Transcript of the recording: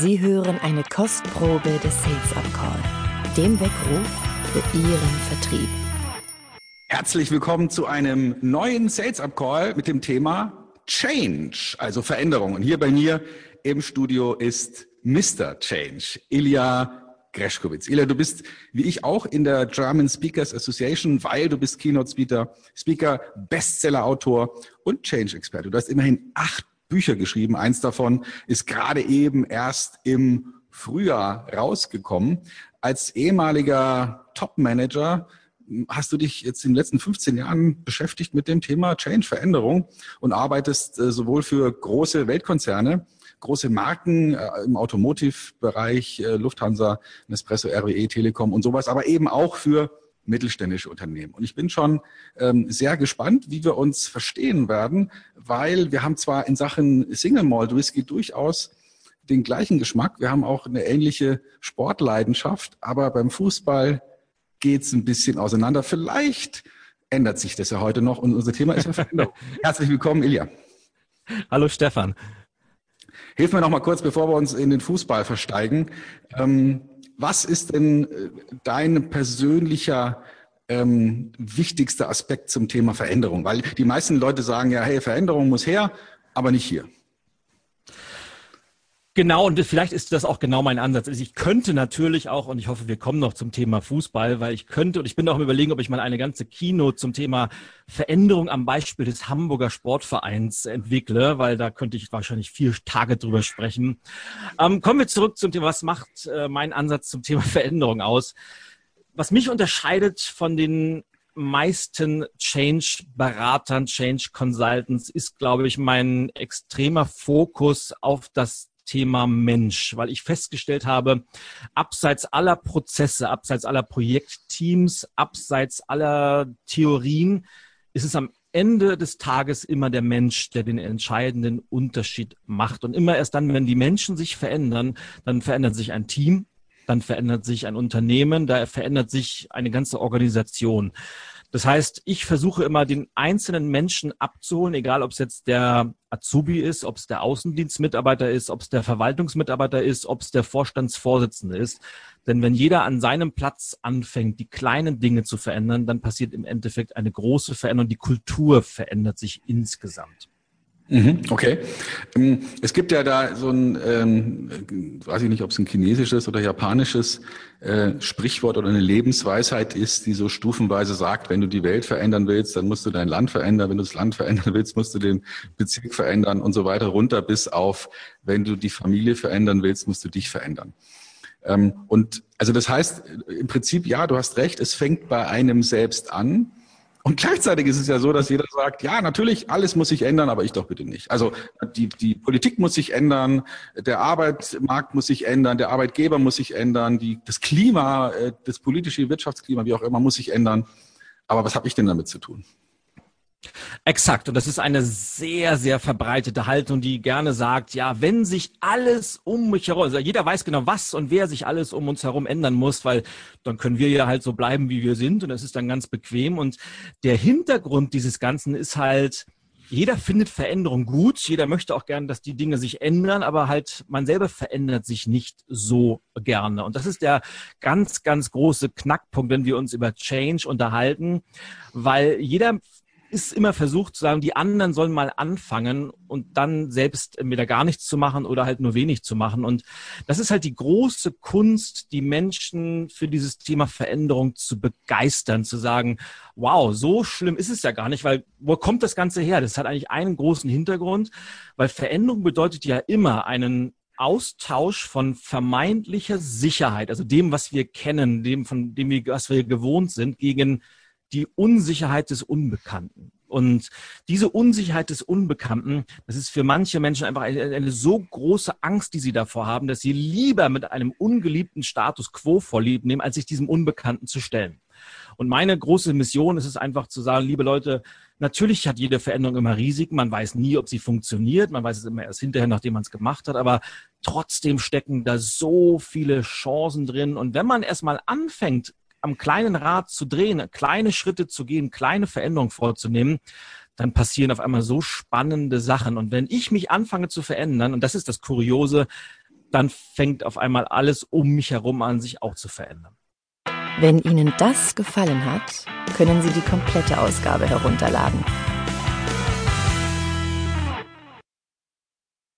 Sie hören eine Kostprobe des Sales Up Call, dem Weckruf für Ihren Vertrieb. Herzlich willkommen zu einem neuen Sales Up Call mit dem Thema Change, also Veränderung. Und hier bei mir im Studio ist Mr. Change, Ilya Greschkowitz. Ilya, du bist wie ich auch in der German Speakers Association, weil du bist Keynote Speaker, Speaker, Bestseller-Autor und Change-Experte. Du hast immerhin acht Bücher geschrieben. Eins davon ist gerade eben erst im Frühjahr rausgekommen. Als ehemaliger Top-Manager hast du dich jetzt in den letzten 15 Jahren beschäftigt mit dem Thema Change, Veränderung und arbeitest äh, sowohl für große Weltkonzerne, große Marken äh, im Automotive-Bereich, äh, Lufthansa, Nespresso, RWE, Telekom und sowas, aber eben auch für mittelständische Unternehmen. Und ich bin schon ähm, sehr gespannt, wie wir uns verstehen werden, weil wir haben zwar in Sachen Single Malt Whisky durchaus den gleichen Geschmack, wir haben auch eine ähnliche Sportleidenschaft, aber beim Fußball geht's ein bisschen auseinander. Vielleicht ändert sich das ja heute noch und unser Thema ist ja Veränderung. Herzlich willkommen, Ilja. Hallo Stefan. Hilf mir noch mal kurz, bevor wir uns in den Fußball versteigen. Ähm, was ist denn äh, dein persönlicher ähm, wichtigster Aspekt zum Thema Veränderung? Weil die meisten Leute sagen ja, hey, Veränderung muss her, aber nicht hier. Genau, und vielleicht ist das auch genau mein Ansatz. Also ich könnte natürlich auch, und ich hoffe, wir kommen noch zum Thema Fußball, weil ich könnte, und ich bin auch im Überlegen, ob ich mal eine ganze Kino zum Thema Veränderung am Beispiel des Hamburger Sportvereins entwickle, weil da könnte ich wahrscheinlich vier Tage drüber sprechen. Ähm, kommen wir zurück zum Thema, was macht äh, mein Ansatz zum Thema Veränderung aus? Was mich unterscheidet von den meisten Change-Beratern, Change-Consultants ist, glaube ich, mein extremer Fokus auf das Thema Mensch, weil ich festgestellt habe, abseits aller Prozesse, abseits aller Projektteams, abseits aller Theorien, ist es am Ende des Tages immer der Mensch, der den entscheidenden Unterschied macht. Und immer erst dann, wenn die Menschen sich verändern, dann verändert sich ein Team, dann verändert sich ein Unternehmen, da verändert sich eine ganze Organisation. Das heißt, ich versuche immer den einzelnen Menschen abzuholen, egal ob es jetzt der Azubi ist, ob es der Außendienstmitarbeiter ist, ob es der Verwaltungsmitarbeiter ist, ob es der Vorstandsvorsitzende ist. Denn wenn jeder an seinem Platz anfängt, die kleinen Dinge zu verändern, dann passiert im Endeffekt eine große Veränderung. Die Kultur verändert sich insgesamt. Mhm, okay. Ähm, es gibt ja da so ein, ähm, weiß ich nicht, ob es ein chinesisches oder japanisches äh, Sprichwort oder eine Lebensweisheit ist, die so stufenweise sagt, wenn du die Welt verändern willst, dann musst du dein Land verändern. Wenn du das Land verändern willst, musst du den Bezirk verändern und so weiter runter bis auf, wenn du die Familie verändern willst, musst du dich verändern. Ähm, und also das heißt, im Prinzip, ja, du hast recht, es fängt bei einem selbst an. Und gleichzeitig ist es ja so, dass jeder sagt, ja, natürlich, alles muss sich ändern, aber ich doch bitte nicht. Also die, die Politik muss sich ändern, der Arbeitsmarkt muss sich ändern, der Arbeitgeber muss sich ändern, die, das Klima, äh, das politische Wirtschaftsklima, wie auch immer, muss sich ändern. Aber was habe ich denn damit zu tun? Exakt. Und das ist eine sehr, sehr verbreitete Haltung, die gerne sagt, ja, wenn sich alles um mich herum, also jeder weiß genau, was und wer sich alles um uns herum ändern muss, weil dann können wir ja halt so bleiben, wie wir sind und das ist dann ganz bequem. Und der Hintergrund dieses Ganzen ist halt, jeder findet Veränderung gut, jeder möchte auch gerne, dass die Dinge sich ändern, aber halt man selber verändert sich nicht so gerne. Und das ist der ganz, ganz große Knackpunkt, wenn wir uns über Change unterhalten, weil jeder ist immer versucht zu sagen, die anderen sollen mal anfangen und dann selbst entweder gar nichts zu machen oder halt nur wenig zu machen. Und das ist halt die große Kunst, die Menschen für dieses Thema Veränderung zu begeistern, zu sagen, wow, so schlimm ist es ja gar nicht, weil wo kommt das Ganze her? Das hat eigentlich einen großen Hintergrund, weil Veränderung bedeutet ja immer einen Austausch von vermeintlicher Sicherheit, also dem, was wir kennen, dem, von dem wir, was wir gewohnt sind, gegen die Unsicherheit des Unbekannten. Und diese Unsicherheit des Unbekannten, das ist für manche Menschen einfach eine, eine, so große Angst, die sie davor haben, dass sie lieber mit einem ungeliebten Status quo vorlieb nehmen, als sich diesem Unbekannten zu stellen. Und meine große Mission ist es einfach zu sagen, liebe Leute, natürlich hat jede Veränderung immer Risiken. Man weiß nie, ob sie funktioniert. Man weiß es immer erst hinterher, nachdem man es gemacht hat. Aber trotzdem stecken da so viele Chancen drin. Und wenn man erstmal anfängt, am kleinen Rad zu drehen, kleine Schritte zu gehen, kleine Veränderungen vorzunehmen, dann passieren auf einmal so spannende Sachen. Und wenn ich mich anfange zu verändern, und das ist das Kuriose, dann fängt auf einmal alles um mich herum an, sich auch zu verändern. Wenn Ihnen das gefallen hat, können Sie die komplette Ausgabe herunterladen